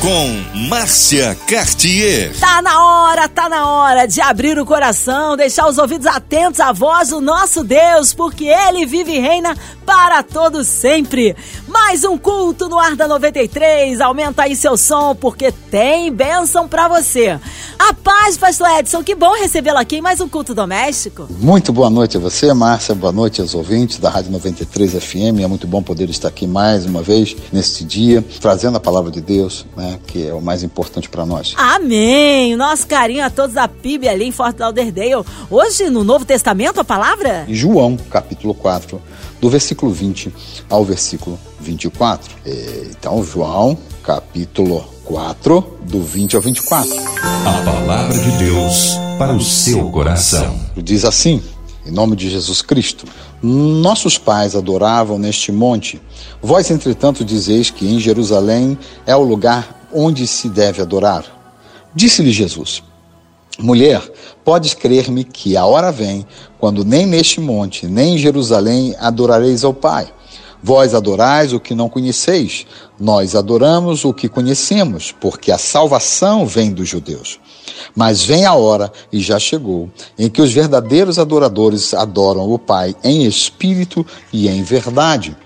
com Márcia Cartier. Tá na hora, tá na hora de abrir o coração, deixar os ouvidos atentos à voz do nosso Deus, porque ele vive e reina para todos sempre. Mais um culto no ar da 93. Aumenta aí seu som, porque tem bênção para você. A paz, pastor Edson, que bom recebê-lo aqui em mais um culto doméstico. Muito boa noite a você, Márcia. Boa noite aos ouvintes da Rádio 93 FM. É muito bom poder estar aqui mais uma vez neste dia, trazendo a palavra de Deus, né, que é o mais importante para nós. Amém. Nosso carinho a todos da PIB ali em Fort Lauderdale. Hoje, no Novo Testamento, a palavra? João, capítulo 4 do versículo 20 ao versículo 24. É, então, João, capítulo 4, do 20 ao 24. A palavra de Deus para o seu coração. Diz assim, em nome de Jesus Cristo: Nossos pais adoravam neste monte. Vós, entretanto, dizeis que em Jerusalém é o lugar onde se deve adorar. Disse-lhe Jesus: Mulher, podes crer-me que a hora vem, quando nem neste monte, nem em Jerusalém adorareis ao Pai. Vós adorais o que não conheceis, nós adoramos o que conhecemos, porque a salvação vem dos judeus. Mas vem a hora, e já chegou, em que os verdadeiros adoradores adoram o Pai em espírito e em verdade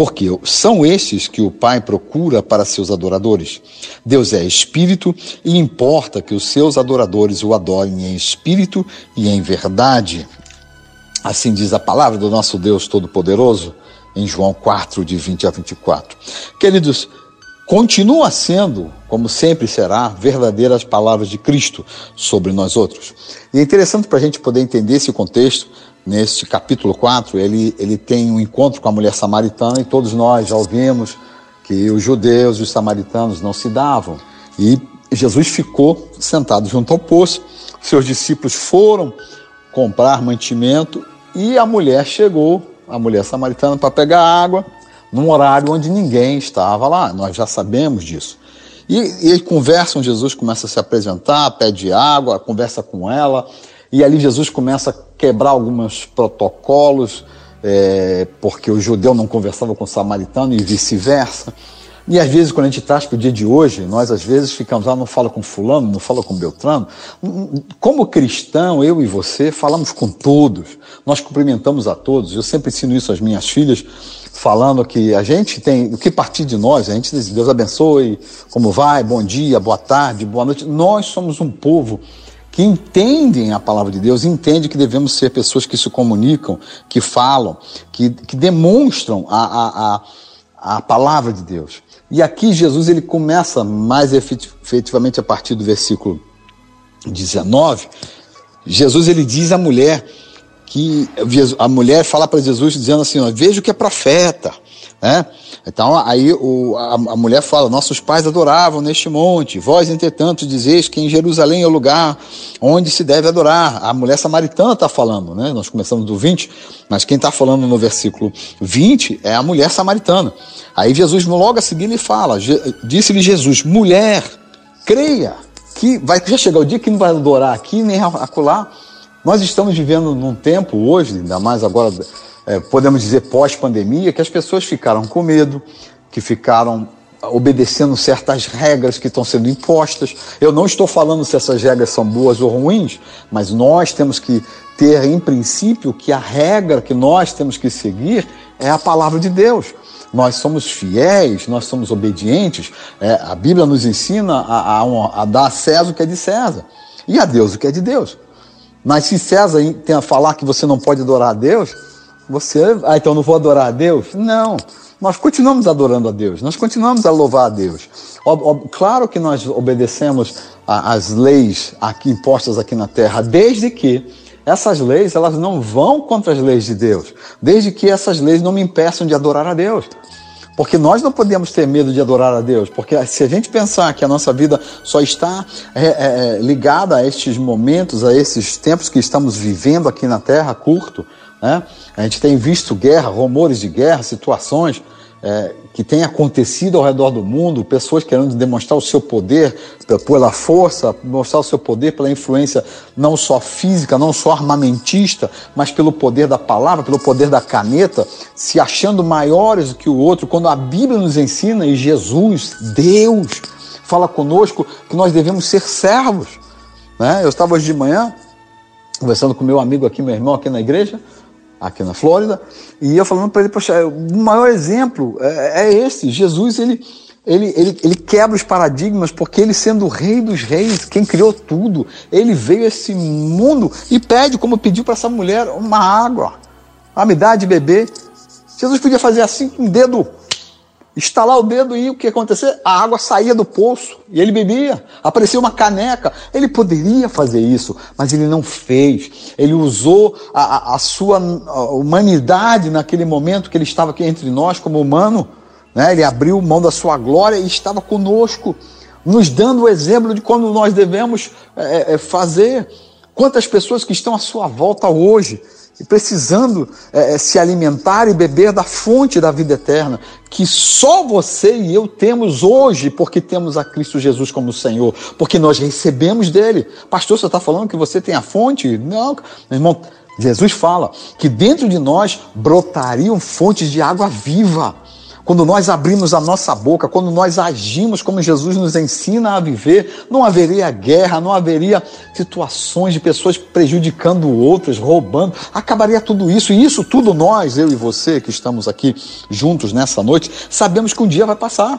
porque são estes que o Pai procura para seus adoradores. Deus é espírito e importa que os seus adoradores o adorem em espírito e em verdade. Assim diz a palavra do nosso Deus Todo-Poderoso em João 4, de 20 a 24. Queridos, continua sendo, como sempre será, verdadeiras palavras de Cristo sobre nós outros. E é interessante para a gente poder entender esse contexto, neste capítulo 4, ele, ele tem um encontro com a mulher samaritana e todos nós já ouvimos que os judeus e os samaritanos não se davam. E Jesus ficou sentado junto ao poço, seus discípulos foram comprar mantimento e a mulher chegou, a mulher samaritana, para pegar água num horário onde ninguém estava lá. Nós já sabemos disso. E, e conversam, Jesus começa a se apresentar, pede água, conversa com ela, e ali Jesus começa a quebrar alguns protocolos, é, porque o judeu não conversava com o samaritano e vice-versa. E às vezes, quando a gente traz para o dia de hoje, nós às vezes ficamos, ah, não fala com fulano, não fala com Beltrano. Como cristão, eu e você falamos com todos, nós cumprimentamos a todos. Eu sempre ensino isso às minhas filhas, falando que a gente tem, o que partir de nós, a gente diz, Deus abençoe, como vai, bom dia, boa tarde, boa noite. Nós somos um povo que entendem a palavra de Deus, entendem que devemos ser pessoas que se comunicam, que falam, que, que demonstram a, a, a, a palavra de Deus. E aqui Jesus ele começa mais efetivamente a partir do versículo 19. Jesus ele diz à mulher que a mulher fala para Jesus dizendo assim: ó, veja o que é profeta. Né? Então aí o, a, a, mulher fala: Nossos pais adoravam neste monte, vós, entretanto, dizeis que em Jerusalém é o lugar onde se deve adorar. A mulher samaritana está falando, né? nós começamos do 20, mas quem está falando no versículo 20 é a mulher samaritana. Aí Jesus, logo a seguir, lhe fala: Disse-lhe Jesus, mulher, creia, que vai já chegar o dia que não vai adorar aqui nem acolá. Nós estamos vivendo num tempo hoje, ainda mais agora é, podemos dizer, pós-pandemia, que as pessoas ficaram com medo, que ficaram obedecendo certas regras que estão sendo impostas. Eu não estou falando se essas regras são boas ou ruins, mas nós temos que ter em princípio que a regra que nós temos que seguir é a palavra de Deus. Nós somos fiéis, nós somos obedientes. É, a Bíblia nos ensina a, a, a, dar a César o que é de César e a Deus o que é de Deus. Mas se César tem a falar que você não pode adorar a Deus, você, ah, então não vou adorar a Deus? Não. Nós continuamos adorando a Deus, nós continuamos a louvar a Deus. claro que nós obedecemos às leis aqui impostas aqui na terra, desde que essas leis elas não vão contra as leis de Deus, desde que essas leis não me impeçam de adorar a Deus. Porque nós não podemos ter medo de adorar a Deus, porque se a gente pensar que a nossa vida só está é, é, é ligada a estes momentos, a esses tempos que estamos vivendo aqui na terra, curto, né? A gente tem visto guerra, rumores de guerra, situações é, que tem acontecido ao redor do mundo, pessoas querendo demonstrar o seu poder pela força, mostrar o seu poder pela influência não só física, não só armamentista, mas pelo poder da palavra, pelo poder da caneta, se achando maiores do que o outro, quando a Bíblia nos ensina e Jesus, Deus, fala conosco que nós devemos ser servos. Né? Eu estava hoje de manhã conversando com meu amigo aqui, meu irmão aqui na igreja, aqui na Flórida, e eu falando para ele, poxa, o maior exemplo é, é esse, Jesus, ele, ele, ele, ele quebra os paradigmas, porque ele sendo o rei dos reis, quem criou tudo, ele veio a esse mundo e pede, como pediu para essa mulher, uma água, a me dá de beber. Jesus podia fazer assim com o dedo estalar o dedo e o que acontecer? A água saía do poço e ele bebia. Aparecia uma caneca. Ele poderia fazer isso, mas ele não fez. Ele usou a, a sua humanidade naquele momento que ele estava aqui entre nós como humano. Né? Ele abriu mão da sua glória e estava conosco, nos dando o exemplo de quando nós devemos é, é, fazer. Quantas pessoas que estão à sua volta hoje e precisando é, é, se alimentar e beber da fonte da vida eterna, que só você e eu temos hoje, porque temos a Cristo Jesus como Senhor, porque nós recebemos dele. Pastor, você está falando que você tem a fonte? Não, meu irmão, Jesus fala que dentro de nós brotariam fontes de água viva. Quando nós abrimos a nossa boca, quando nós agimos como Jesus nos ensina a viver, não haveria guerra, não haveria situações de pessoas prejudicando outras, roubando. Acabaria tudo isso. E isso tudo nós, eu e você que estamos aqui juntos nessa noite, sabemos que um dia vai passar.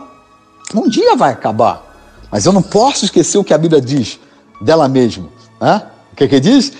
Um dia vai acabar. Mas eu não posso esquecer o que a Bíblia diz dela mesma. Hã? O que, que diz?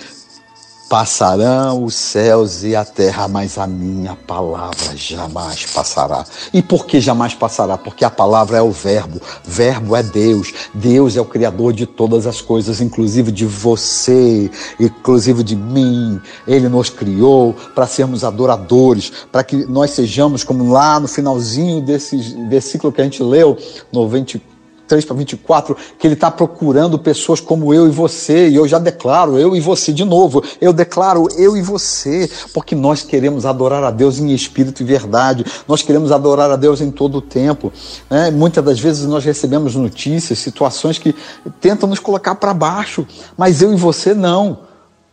Passarão os céus e a terra, mas a minha palavra jamais passará. E por que jamais passará? Porque a palavra é o Verbo, Verbo é Deus, Deus é o Criador de todas as coisas, inclusive de você, inclusive de mim. Ele nos criou para sermos adoradores, para que nós sejamos, como lá no finalzinho desse versículo que a gente leu, no 24. 23 para 24, que ele está procurando pessoas como eu e você, e eu já declaro eu e você de novo, eu declaro eu e você, porque nós queremos adorar a Deus em espírito e verdade, nós queremos adorar a Deus em todo o tempo. Né? Muitas das vezes nós recebemos notícias, situações que tentam nos colocar para baixo, mas eu e você não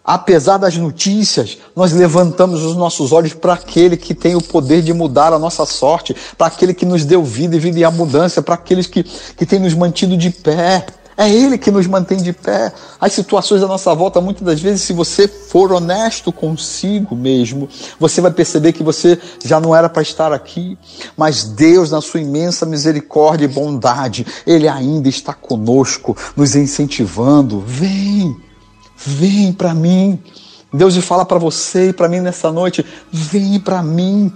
apesar das notícias, nós levantamos os nossos olhos para aquele que tem o poder de mudar a nossa sorte, para aquele que nos deu vida e vida e abundância, para aqueles que, que tem nos mantido de pé. É Ele que nos mantém de pé. As situações à nossa volta, muitas das vezes, se você for honesto consigo mesmo, você vai perceber que você já não era para estar aqui. Mas Deus, na sua imensa misericórdia e bondade, Ele ainda está conosco, nos incentivando. Vem! Vem para mim. Deus fala para você e para mim nessa noite: vem para mim.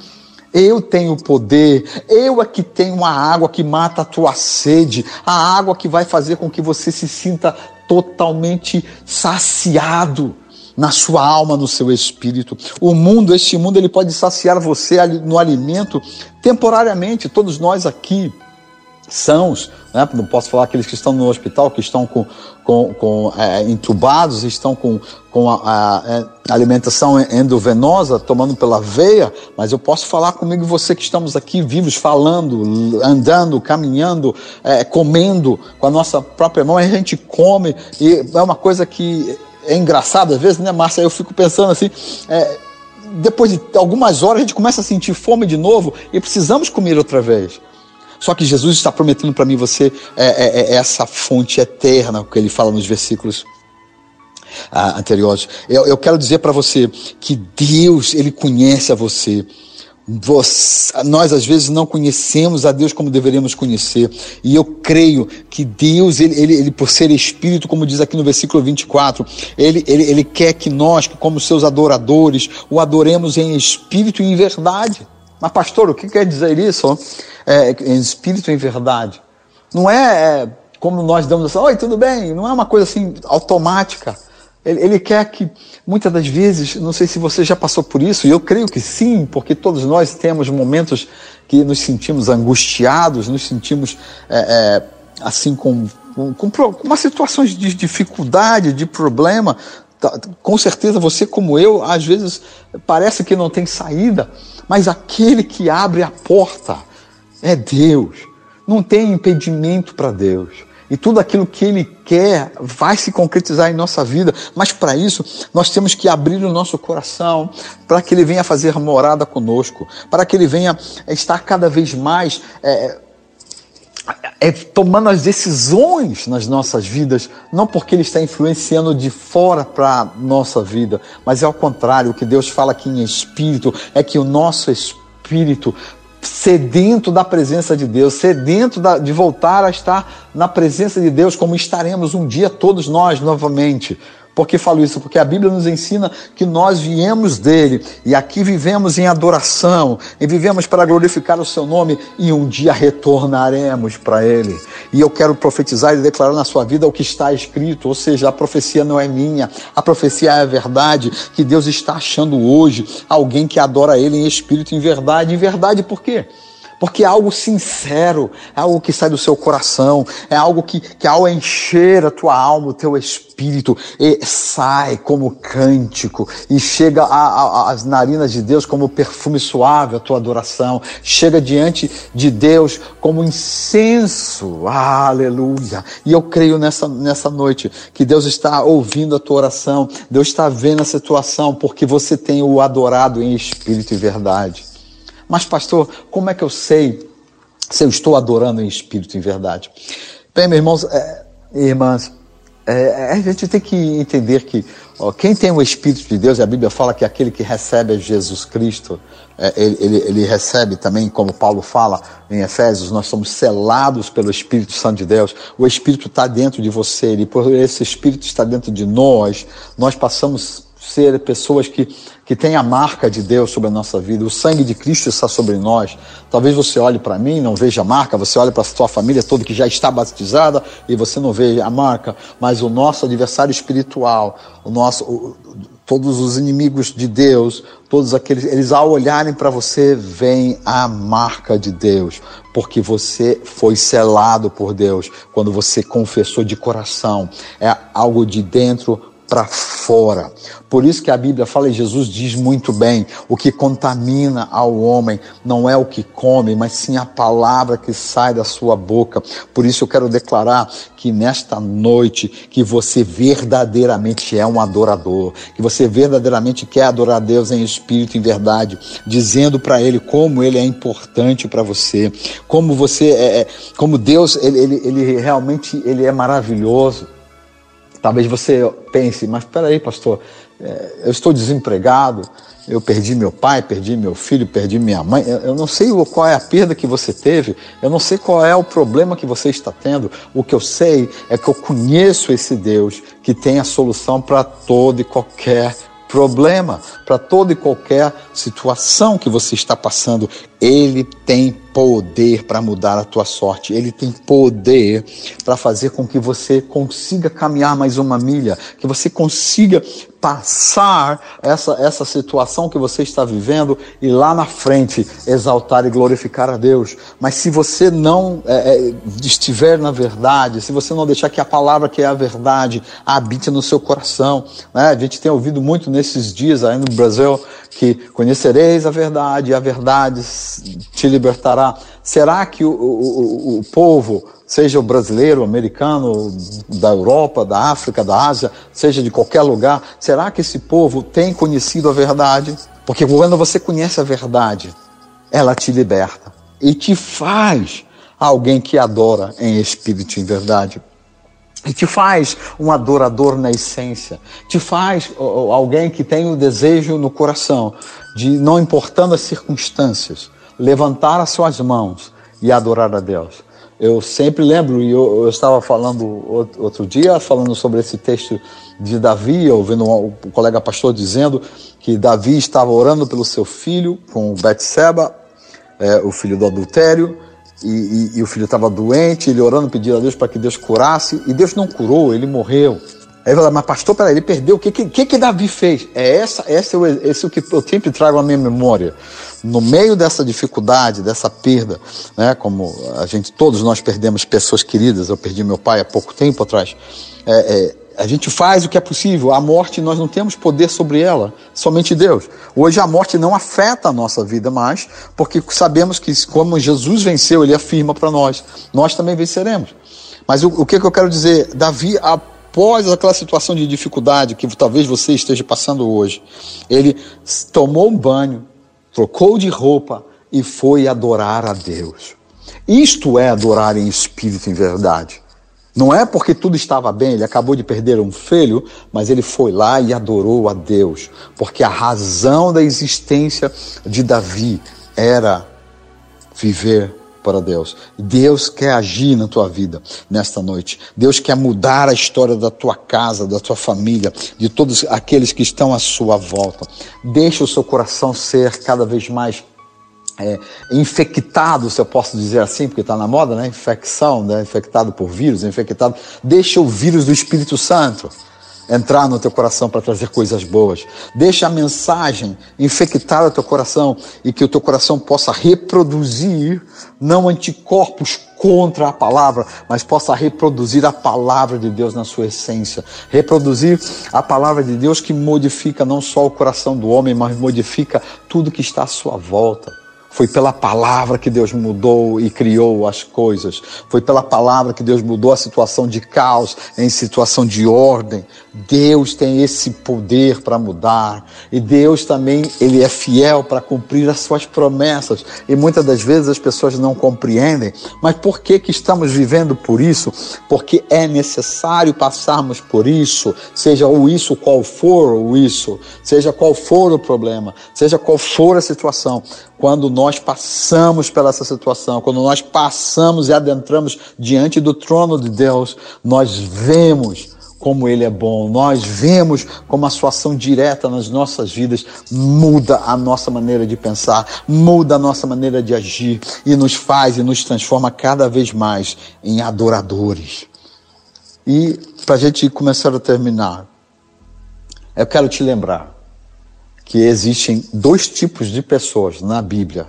Eu tenho poder, eu é que tenho a água que mata a tua sede, a água que vai fazer com que você se sinta totalmente saciado na sua alma, no seu espírito. O mundo, este mundo, ele pode saciar você no alimento temporariamente. Todos nós aqui sãos, né? não posso falar aqueles que estão no hospital, que estão com, com, com é, entubados, estão com, com a, a, é, a, alimentação endovenosa, tomando pela veia, mas eu posso falar comigo você que estamos aqui vivos, falando, andando, caminhando, é, comendo com a nossa própria mão, a gente come, e é uma coisa que é engraçada às vezes, né, Márcia? Eu fico pensando assim, é, depois de algumas horas a gente começa a sentir fome de novo e precisamos comer outra vez. Só que Jesus está prometendo para mim você é, é, é, essa fonte eterna, que ele fala nos versículos ah, anteriores. Eu, eu quero dizer para você que Deus, ele conhece a você. Você, nós às vezes não conhecemos a Deus como deveríamos conhecer, e eu creio que Deus, ele, ele, ele, por ser Espírito, como diz aqui no versículo 24, ele, ele, ele quer que nós, como seus adoradores, o adoremos em espírito e em verdade. Mas, pastor, o que quer dizer isso? É, em espírito em verdade. Não é, é como nós damos assim, oi, tudo bem? Não é uma coisa assim automática. Ele, ele, quer que, muitas das vezes, não sei se você já passou por isso, e eu creio que sim, porque todos nós temos momentos que nos sentimos angustiados, nos sentimos é, é, assim com, com, com, uma situações de dificuldade, de problema. Tá, com certeza você, como eu, às vezes parece que não tem saída mas aquele que abre a porta, é Deus. Não tem impedimento para Deus. E tudo aquilo que Ele quer vai se concretizar em nossa vida. Mas para isso, nós temos que abrir o nosso coração para que Ele venha fazer morada conosco, para que Ele venha estar cada vez mais é, é, tomando as decisões nas nossas vidas, não porque Ele está influenciando de fora para a nossa vida, mas é ao contrário. O que Deus fala aqui em Espírito é que o nosso Espírito sedento da presença de Deus, sedento da, de voltar a estar na presença de Deus, como estaremos um dia todos nós novamente. Por que falo isso? Porque a Bíblia nos ensina que nós viemos dele e aqui vivemos em adoração e vivemos para glorificar o seu nome e um dia retornaremos para ele. E eu quero profetizar e declarar na sua vida o que está escrito, ou seja, a profecia não é minha, a profecia é a verdade, que Deus está achando hoje alguém que adora ele em espírito e em verdade. Em verdade por quê? Porque é algo sincero, é algo que sai do seu coração, é algo que, que ao encher a tua alma, o teu espírito, sai como cântico e chega às narinas de Deus como perfume suave a tua adoração, chega diante de Deus como incenso, aleluia. E eu creio nessa, nessa noite que Deus está ouvindo a tua oração, Deus está vendo a situação, porque você tem o adorado em espírito e verdade. Mas, pastor, como é que eu sei se eu estou adorando em espírito, em verdade? Bem, meus irmãos é, irmãs, é, a gente tem que entender que ó, quem tem o Espírito de Deus, a Bíblia fala que aquele que recebe Jesus Cristo, é, ele, ele, ele, recebe também, como Paulo fala em Efésios, nós somos selados pelo Espírito Santo de Deus. O Espírito está dentro de você, e por esse Espírito está dentro de nós, nós passamos ser pessoas que, que têm a marca de Deus sobre a nossa vida. O sangue de Cristo está sobre nós. Talvez você olhe para mim, não veja a marca, você olhe para a sua família toda que já está batizada e você não vê a marca, mas o nosso adversário espiritual, o nosso, o, todos os inimigos de Deus, todos aqueles, eles ao olharem para você, veem a marca de Deus, porque você foi selado por Deus quando você confessou de coração. É algo de dentro para fora. Por isso que a Bíblia fala e Jesus diz muito bem: o que contamina ao homem não é o que come, mas sim a palavra que sai da sua boca. Por isso eu quero declarar que nesta noite que você verdadeiramente é um adorador, que você verdadeiramente quer adorar Deus em espírito e em verdade, dizendo para Ele como Ele é importante para você, como você é, é, como Deus ele, ele, ele realmente ele é maravilhoso. Talvez você pense, mas peraí, pastor, é, eu estou desempregado, eu perdi meu pai, perdi meu filho, perdi minha mãe. Eu não sei qual é a perda que você teve, eu não sei qual é o problema que você está tendo. O que eu sei é que eu conheço esse Deus que tem a solução para todo e qualquer problema, para toda e qualquer situação que você está passando. Ele tem poder para mudar a tua sorte. Ele tem poder para fazer com que você consiga caminhar mais uma milha, que você consiga passar essa, essa situação que você está vivendo e lá na frente exaltar e glorificar a Deus. Mas se você não é, é, estiver na verdade, se você não deixar que a palavra que é a verdade habite no seu coração, né? a gente tem ouvido muito nesses dias aí no Brasil que conhecereis a verdade e a verdade te libertará. Será que o, o, o povo, seja o brasileiro, o americano, da Europa, da África, da Ásia, seja de qualquer lugar, será que esse povo tem conhecido a verdade? Porque quando você conhece a verdade, ela te liberta e te faz alguém que adora em espírito e em verdade e te faz um adorador na essência, te faz alguém que tem o desejo no coração de, não importando as circunstâncias, levantar as suas mãos e adorar a Deus. Eu sempre lembro, e eu, eu, estava falando outro dia, falando sobre esse texto de Davi, ouvindo o um colega pastor dizendo que Davi estava orando pelo seu filho com Betseba, é, o filho do adultério, e, e, e o filho estava doente, ele orando, pedindo a Deus para que Deus curasse, e Deus não curou, ele morreu. Aí ele fala, mas pastor, peraí, ele perdeu, o que, que, que Davi fez? É essa, essa é esse é o que eu sempre trago à minha memória. No meio dessa dificuldade, dessa perda, né, como a gente, todos nós perdemos pessoas queridas, eu perdi meu pai há pouco tempo atrás, é, é, a gente faz o que é possível. A morte, nós não temos poder sobre ela, somente Deus. Hoje a morte não afeta a nossa vida mais, porque sabemos que, como Jesus venceu, ele afirma para nós: nós também venceremos. Mas o, o que, que eu quero dizer? Davi, após aquela situação de dificuldade que talvez você esteja passando hoje, ele tomou um banho, trocou de roupa e foi adorar a Deus. Isto é adorar em espírito em verdade. Não é porque tudo estava bem, ele acabou de perder um filho, mas ele foi lá e adorou a Deus, porque a razão da existência de Davi era viver para Deus. Deus quer agir na tua vida nesta noite. Deus quer mudar a história da tua casa, da tua família, de todos aqueles que estão à sua volta. Deixa o seu coração ser cada vez mais é, infectado, se eu posso dizer assim, porque está na moda, né? Infecção, né? infectado por vírus, infectado. Deixa o vírus do Espírito Santo entrar no teu coração para trazer coisas boas. Deixa a mensagem infectar o teu coração e que o teu coração possa reproduzir não anticorpos contra a palavra, mas possa reproduzir a palavra de Deus na sua essência. Reproduzir a palavra de Deus que modifica não só o coração do homem, mas modifica tudo que está à sua volta. Foi pela palavra que Deus mudou e criou as coisas. Foi pela palavra que Deus mudou a situação de caos em situação de ordem. Deus tem esse poder para mudar. E Deus também, ele é fiel para cumprir as suas promessas. E muitas das vezes as pessoas não compreendem. Mas por que que estamos vivendo por isso? Porque é necessário passarmos por isso, seja o isso qual for o isso, seja qual for o problema, seja qual for a situação quando nós passamos pela essa situação, quando nós passamos e adentramos diante do trono de Deus, nós vemos como Ele é bom, nós vemos como a sua ação direta nas nossas vidas muda a nossa maneira de pensar, muda a nossa maneira de agir e nos faz e nos transforma cada vez mais em adoradores. E para a gente começar a terminar, eu quero te lembrar que existem dois tipos de pessoas na Bíblia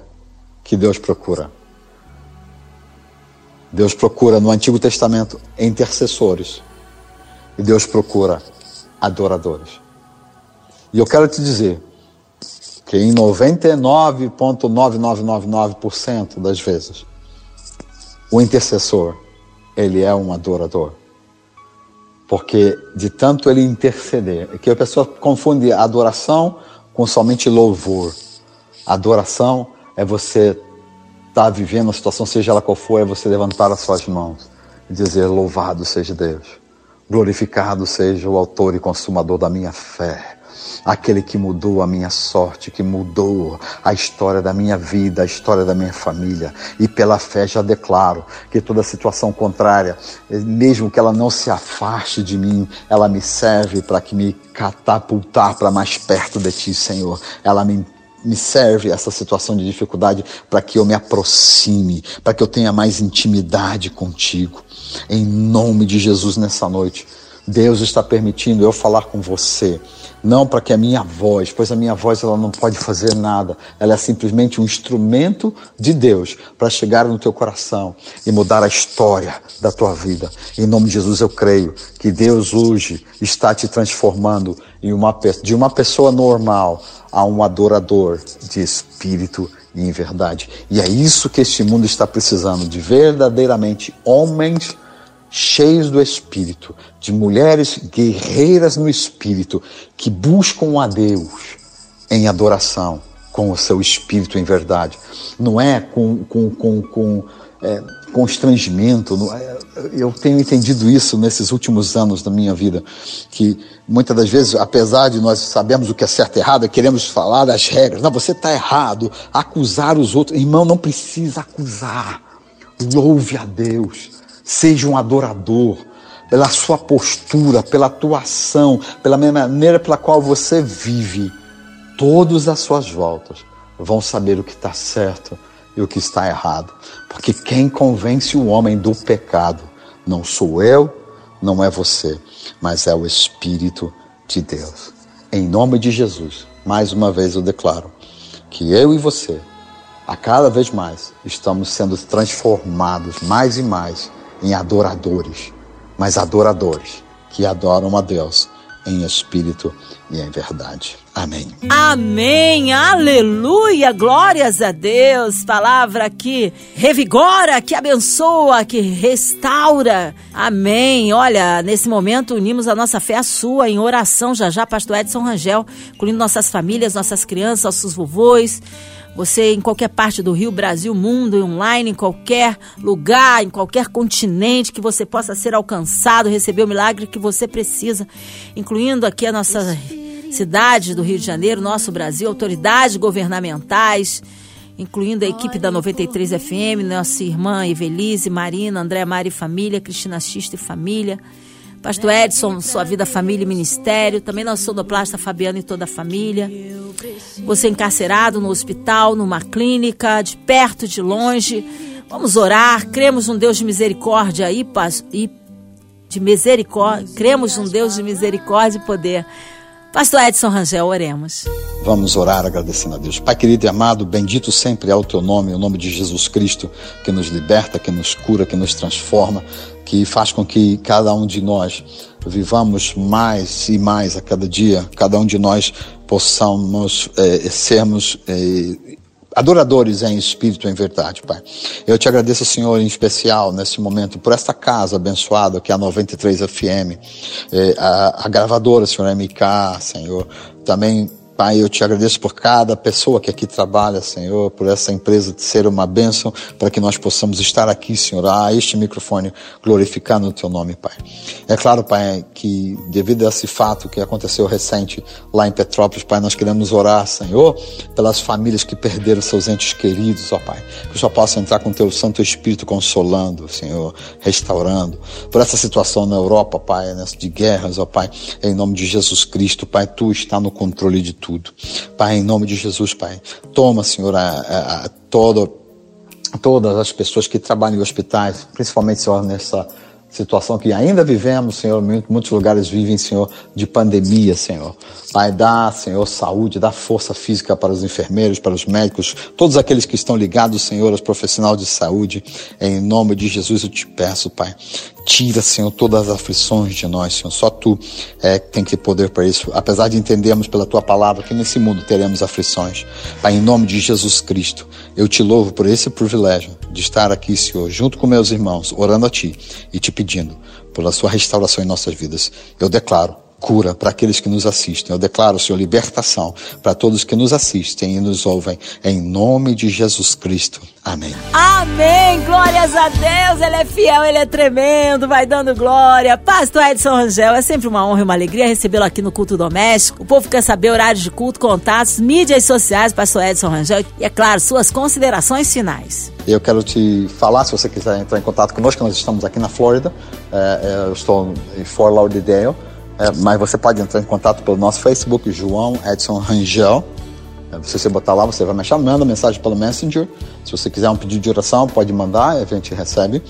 que Deus procura. Deus procura no Antigo Testamento intercessores e Deus procura adoradores. E eu quero te dizer que em 99,9999% das vezes o intercessor ele é um adorador. Porque de tanto ele interceder, é que a pessoa confunde adoração com somente louvor. Adoração é você estar tá vivendo a situação, seja ela qual for, é você levantar as suas mãos e dizer: Louvado seja Deus, glorificado seja o Autor e Consumador da minha fé aquele que mudou a minha sorte, que mudou a história da minha vida, a história da minha família. E pela fé já declaro que toda situação contrária, mesmo que ela não se afaste de mim, ela me serve para que me catapultar para mais perto de ti, Senhor. Ela me me serve essa situação de dificuldade para que eu me aproxime, para que eu tenha mais intimidade contigo. Em nome de Jesus nessa noite, Deus está permitindo eu falar com você não para que a minha voz, pois a minha voz ela não pode fazer nada, ela é simplesmente um instrumento de Deus para chegar no teu coração e mudar a história da tua vida. Em nome de Jesus eu creio que Deus hoje está te transformando em uma, de uma pessoa normal a um adorador de espírito e em verdade. E é isso que este mundo está precisando, de verdadeiramente homens cheios do Espírito, de mulheres guerreiras no Espírito, que buscam a Deus em adoração com o seu Espírito em verdade. Não é com, com, com, com é, constrangimento. É, eu tenho entendido isso nesses últimos anos da minha vida, que muitas das vezes, apesar de nós sabermos o que é certo e errado, queremos falar das regras. Não, você está errado. Acusar os outros. Irmão, não precisa acusar. Louve a Deus Seja um adorador pela sua postura, pela tua ação, pela maneira pela qual você vive. Todos as suas voltas vão saber o que está certo e o que está errado. Porque quem convence o homem do pecado não sou eu, não é você, mas é o Espírito de Deus. Em nome de Jesus, mais uma vez eu declaro que eu e você, a cada vez mais, estamos sendo transformados mais e mais em adoradores, mas adoradores que adoram a Deus em espírito e em verdade. Amém. Amém. Aleluia. Glórias a Deus. Palavra que revigora, que abençoa, que restaura. Amém. Olha, nesse momento unimos a nossa fé à sua em oração já já, pastor Edson Rangel, incluindo nossas famílias, nossas crianças, nossos vovôs. Você em qualquer parte do Rio, Brasil, mundo, online, em qualquer lugar, em qualquer continente que você possa ser alcançado, receber o milagre que você precisa, incluindo aqui a nossa cidade do Rio de Janeiro, nosso Brasil, autoridades governamentais, incluindo a equipe da 93 FM, nossa irmã Evelise, Marina, André Mari Família, Cristina Xista e Família, Pastor Edson, Sua Vida, Família e Ministério, também nosso sonoplasta Fabiano e toda a família. Você encarcerado no hospital, numa clínica, de perto, de longe. Vamos orar, cremos num Deus de misericórdia e, e de misericórdia, cremos num Deus de misericórdia e poder. Pastor Edson Rangel, oremos. Vamos orar agradecendo a Deus. Pai querido e amado, bendito sempre é o teu nome, o nome de Jesus Cristo, que nos liberta, que nos cura, que nos transforma, que faz com que cada um de nós vivamos mais e mais a cada dia, cada um de nós possamos é, sermos é, adoradores em espírito e em verdade, Pai. Eu te agradeço, Senhor, em especial nesse momento, por esta casa abençoada que é a 93 FM, é, a, a gravadora, Senhor MK, Senhor, também Pai, eu te agradeço por cada pessoa que aqui trabalha, Senhor, por essa empresa de ser uma bênção, para que nós possamos estar aqui, Senhor, a este microfone, glorificando o Teu nome, Pai. É claro, Pai, que devido a esse fato que aconteceu recente lá em Petrópolis, Pai, nós queremos orar, Senhor, pelas famílias que perderam seus entes queridos, ó Pai. Que o Senhor possa entrar com Teu Santo Espírito consolando, Senhor, restaurando. Por essa situação na Europa, Pai, de guerras, ó Pai, em nome de Jesus Cristo, Pai, Tu está no controle de tudo. Pai, em nome de Jesus, Pai, toma, Senhor, a, a, a todo, todas as pessoas que trabalham em hospitais, principalmente, Senhor, nessa situação que ainda vivemos, Senhor, muitos lugares vivem, Senhor, de pandemia, Senhor. Pai, dá, Senhor, saúde, dá força física para os enfermeiros, para os médicos, todos aqueles que estão ligados, Senhor, aos profissionais de saúde. Em nome de Jesus eu te peço, Pai, Tira, Senhor, todas as aflições de nós, Senhor. Só Tu é, tem que ter poder para isso. Apesar de entendermos pela Tua palavra que nesse mundo teremos aflições. Pai, em nome de Jesus Cristo, eu te louvo por esse privilégio de estar aqui, Senhor, junto com meus irmãos, orando a Ti e te pedindo pela Sua restauração em nossas vidas. Eu declaro cura para aqueles que nos assistem. Eu declaro, Senhor, libertação para todos que nos assistem e nos ouvem. Em nome de Jesus Cristo. Amém. Amém. Glórias a Deus. Ele é fiel, ele é tremendo, vai dando glória. Pastor Edson Rangel, é sempre uma honra e uma alegria recebê-lo aqui no Culto Doméstico. O povo quer saber horários de culto, contatos, mídias sociais, Pastor Edson Rangel e, é claro, suas considerações finais. Eu quero te falar, se você quiser entrar em contato conosco, nós estamos aqui na Flórida. É, é eu estou em Fort Lauderdale. É, mas você pode entrar em contato pelo nosso Facebook, João Edson Rangel. É, se você botar lá, você vai me achar, manda mensagem pelo Messenger. Se você quiser um pedido de oração, pode mandar, a gente recebe.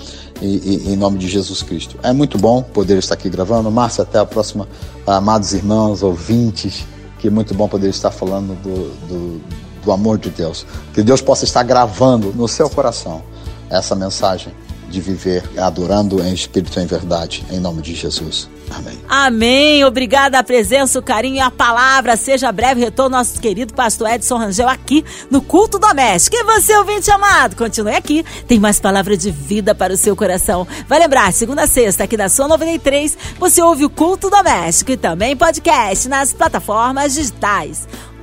E, e, em nome de Jesus Cristo. É muito bom poder estar aqui gravando. Márcia, até a próxima. Amados irmãos, ouvintes, que é muito bom poder estar falando do, do, do amor de Deus. Que Deus possa estar gravando no seu coração essa mensagem de viver adorando em espírito e em verdade, em nome de Jesus. Amém. Amém. Obrigada a presença, o carinho e a palavra. Seja breve retorno nosso querido pastor Edson Rangel aqui no Culto Doméstico. E você, ouvinte amado, continue aqui. Tem mais palavra de vida para o seu coração. Vai lembrar, segunda a sexta, aqui da sua 93, você ouve o Culto Doméstico e também podcast nas plataformas digitais